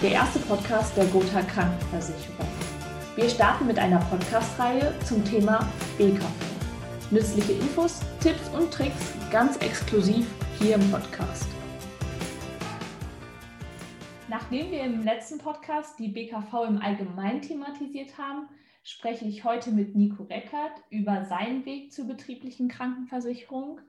der erste Podcast der Gotha Krankenversicherung. Wir starten mit einer Podcast-Reihe zum Thema BKV. Nützliche Infos, Tipps und Tricks ganz exklusiv hier im Podcast. Nachdem wir im letzten Podcast die BKV im Allgemeinen thematisiert haben, spreche ich heute mit Nico Reckert über seinen Weg zur betrieblichen Krankenversicherung.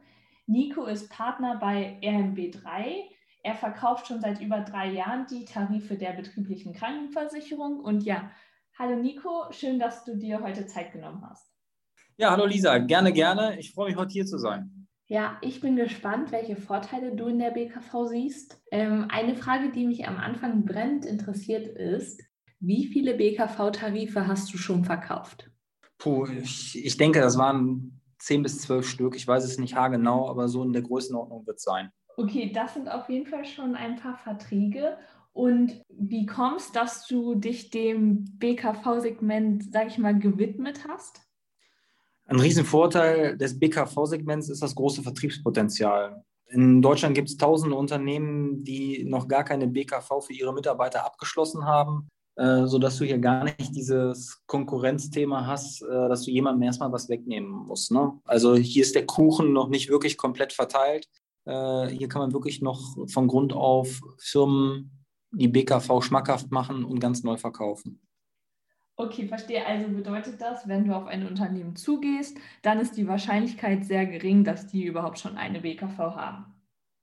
Nico ist Partner bei RMB3. Er verkauft schon seit über drei Jahren die Tarife der betrieblichen Krankenversicherung. Und ja, hallo Nico, schön, dass du dir heute Zeit genommen hast. Ja, hallo Lisa, gerne, gerne. Ich freue mich, heute hier zu sein. Ja, ich bin gespannt, welche Vorteile du in der BKV siehst. Ähm, eine Frage, die mich am Anfang brennend interessiert, ist, wie viele BKV-Tarife hast du schon verkauft? Puh, ich, ich denke, das waren zehn bis zwölf Stück. Ich weiß es nicht haargenau, aber so in der Größenordnung wird es sein. Okay, das sind auf jeden Fall schon ein paar Verträge. Und wie kommst, dass du dich dem BKV-Segment, sag ich mal, gewidmet hast? Ein Riesenvorteil des BKV-Segments ist das große Vertriebspotenzial. In Deutschland gibt es tausende Unternehmen, die noch gar keine BKV für ihre Mitarbeiter abgeschlossen haben. Äh, sodass du hier gar nicht dieses Konkurrenzthema hast, äh, dass du jemandem erstmal was wegnehmen musst. Ne? Also hier ist der Kuchen noch nicht wirklich komplett verteilt. Äh, hier kann man wirklich noch von Grund auf Firmen die BKV schmackhaft machen und ganz neu verkaufen. Okay, verstehe. Also bedeutet das, wenn du auf ein Unternehmen zugehst, dann ist die Wahrscheinlichkeit sehr gering, dass die überhaupt schon eine BKV haben.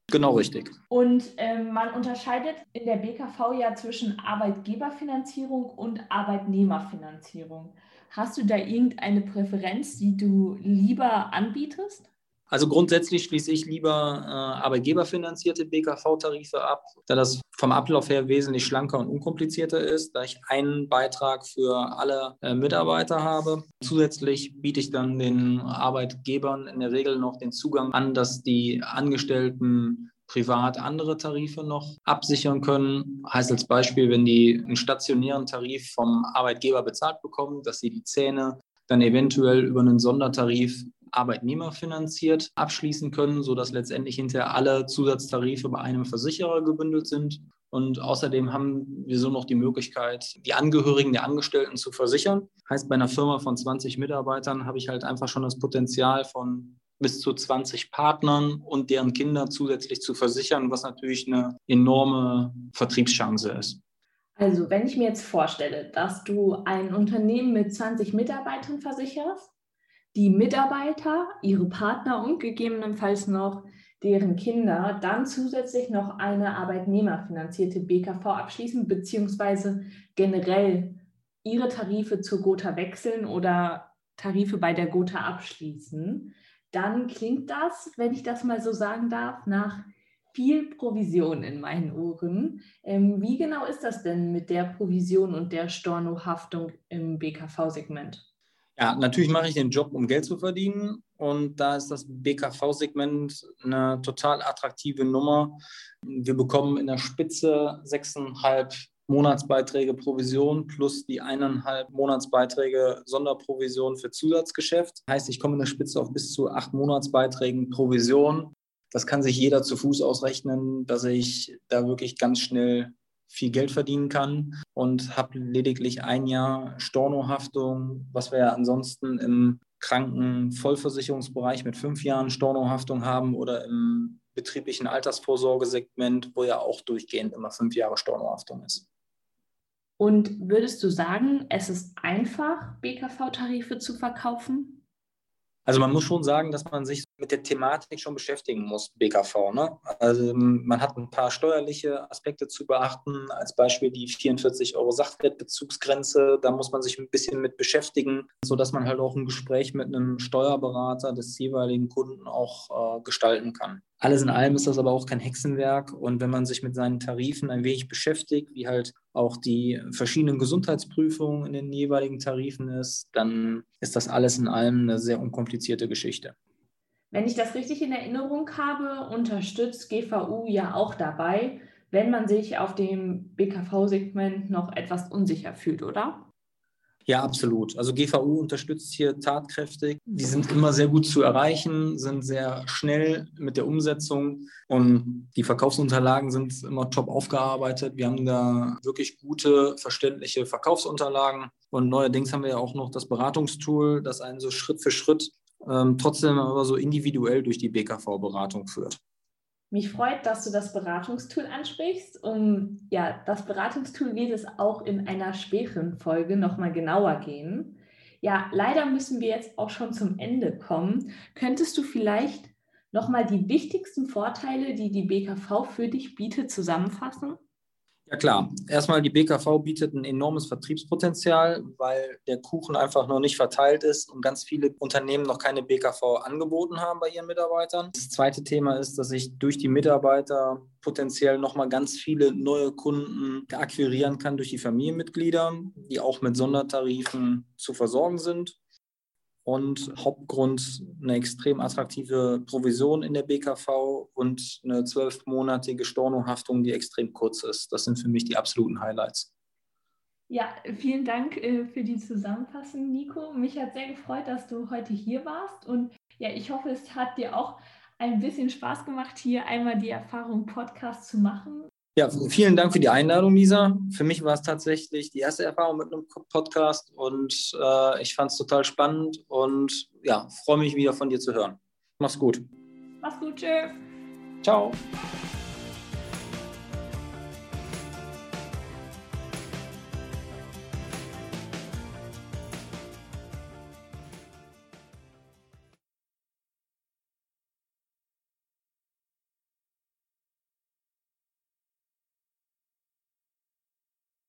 Genau richtig. Und ähm, man unterscheidet in der BKV ja zwischen Arbeitgeberfinanzierung und Arbeitnehmerfinanzierung. Hast du da irgendeine Präferenz, die du lieber anbietest? Also grundsätzlich schließe ich lieber äh, arbeitgeberfinanzierte BKV-Tarife ab, da das vom Ablauf her wesentlich schlanker und unkomplizierter ist, da ich einen Beitrag für alle äh, Mitarbeiter habe. Zusätzlich biete ich dann den Arbeitgebern in der Regel noch den Zugang an, dass die Angestellten privat andere Tarife noch absichern können. Heißt als Beispiel, wenn die einen stationären Tarif vom Arbeitgeber bezahlt bekommen, dass sie die Zähne dann eventuell über einen Sondertarif arbeitnehmerfinanziert abschließen können, sodass letztendlich hinterher alle Zusatztarife bei einem Versicherer gebündelt sind. Und außerdem haben wir so noch die Möglichkeit, die Angehörigen der Angestellten zu versichern. Heißt, bei einer Firma von 20 Mitarbeitern habe ich halt einfach schon das Potenzial von bis zu 20 Partnern und deren Kinder zusätzlich zu versichern, was natürlich eine enorme Vertriebschance ist. Also, wenn ich mir jetzt vorstelle, dass du ein Unternehmen mit 20 Mitarbeitern versicherst, die Mitarbeiter, ihre Partner und gegebenenfalls noch deren Kinder dann zusätzlich noch eine arbeitnehmerfinanzierte BKV abschließen, beziehungsweise generell ihre Tarife zur Gotha wechseln oder Tarife bei der Gotha abschließen, dann klingt das, wenn ich das mal so sagen darf, nach viel Provision in meinen Ohren. Ähm, wie genau ist das denn mit der Provision und der Stornohaftung im BKV-Segment? Ja, natürlich mache ich den Job, um Geld zu verdienen. Und da ist das BKV-Segment eine total attraktive Nummer. Wir bekommen in der Spitze 6,5 Monatsbeiträge Provision plus die eineinhalb Monatsbeiträge Sonderprovision für Zusatzgeschäft. Heißt, ich komme in der Spitze auf bis zu acht Monatsbeiträgen Provision. Das kann sich jeder zu Fuß ausrechnen, dass ich da wirklich ganz schnell viel Geld verdienen kann und habe lediglich ein Jahr Stornohaftung, was wir ja ansonsten im Krankenvollversicherungsbereich mit fünf Jahren Stornohaftung haben oder im betrieblichen Altersvorsorgesegment, wo ja auch durchgehend immer fünf Jahre Stornohaftung ist. Und würdest du sagen, es ist einfach, BKV-Tarife zu verkaufen? Also man muss schon sagen, dass man sich mit der Thematik schon beschäftigen muss, BKV. Ne? Also man hat ein paar steuerliche Aspekte zu beachten, als Beispiel die 44 Euro Sachwertbezugsgrenze. Da muss man sich ein bisschen mit beschäftigen, sodass man halt auch ein Gespräch mit einem Steuerberater des jeweiligen Kunden auch äh, gestalten kann. Alles in allem ist das aber auch kein Hexenwerk. Und wenn man sich mit seinen Tarifen ein wenig beschäftigt, wie halt auch die verschiedenen Gesundheitsprüfungen in den jeweiligen Tarifen ist, dann ist das alles in allem eine sehr unkomplizierte Geschichte. Wenn ich das richtig in Erinnerung habe, unterstützt GVU ja auch dabei, wenn man sich auf dem BKV-Segment noch etwas unsicher fühlt, oder? Ja, absolut. Also GVU unterstützt hier tatkräftig. Die sind immer sehr gut zu erreichen, sind sehr schnell mit der Umsetzung und die Verkaufsunterlagen sind immer top aufgearbeitet. Wir haben da wirklich gute, verständliche Verkaufsunterlagen und neuerdings haben wir ja auch noch das Beratungstool, das einen so Schritt für Schritt ähm, trotzdem aber so individuell durch die BKV-Beratung führt. Mich freut, dass du das Beratungstool ansprichst. Um ja, das Beratungstool wird es auch in einer späteren Folge nochmal genauer gehen. Ja, leider müssen wir jetzt auch schon zum Ende kommen. Könntest du vielleicht nochmal die wichtigsten Vorteile, die die BKV für dich bietet, zusammenfassen? Ja klar, erstmal die BKV bietet ein enormes Vertriebspotenzial, weil der Kuchen einfach noch nicht verteilt ist und ganz viele Unternehmen noch keine BKV angeboten haben bei ihren Mitarbeitern. Das zweite Thema ist, dass ich durch die Mitarbeiter potenziell nochmal ganz viele neue Kunden akquirieren kann durch die Familienmitglieder, die auch mit Sondertarifen zu versorgen sind und Hauptgrund eine extrem attraktive Provision in der BKV und eine zwölfmonatige Stornohaftung, die extrem kurz ist. Das sind für mich die absoluten Highlights. Ja, vielen Dank äh, für die Zusammenfassung, Nico. Mich hat sehr gefreut, dass du heute hier warst und ja, ich hoffe, es hat dir auch ein bisschen Spaß gemacht, hier einmal die Erfahrung Podcast zu machen. Ja, vielen Dank für die Einladung, Lisa. Für mich war es tatsächlich die erste Erfahrung mit einem Podcast und äh, ich fand es total spannend und ja, freue mich wieder von dir zu hören. Mach's gut. Mach's gut, tschö. Ciao.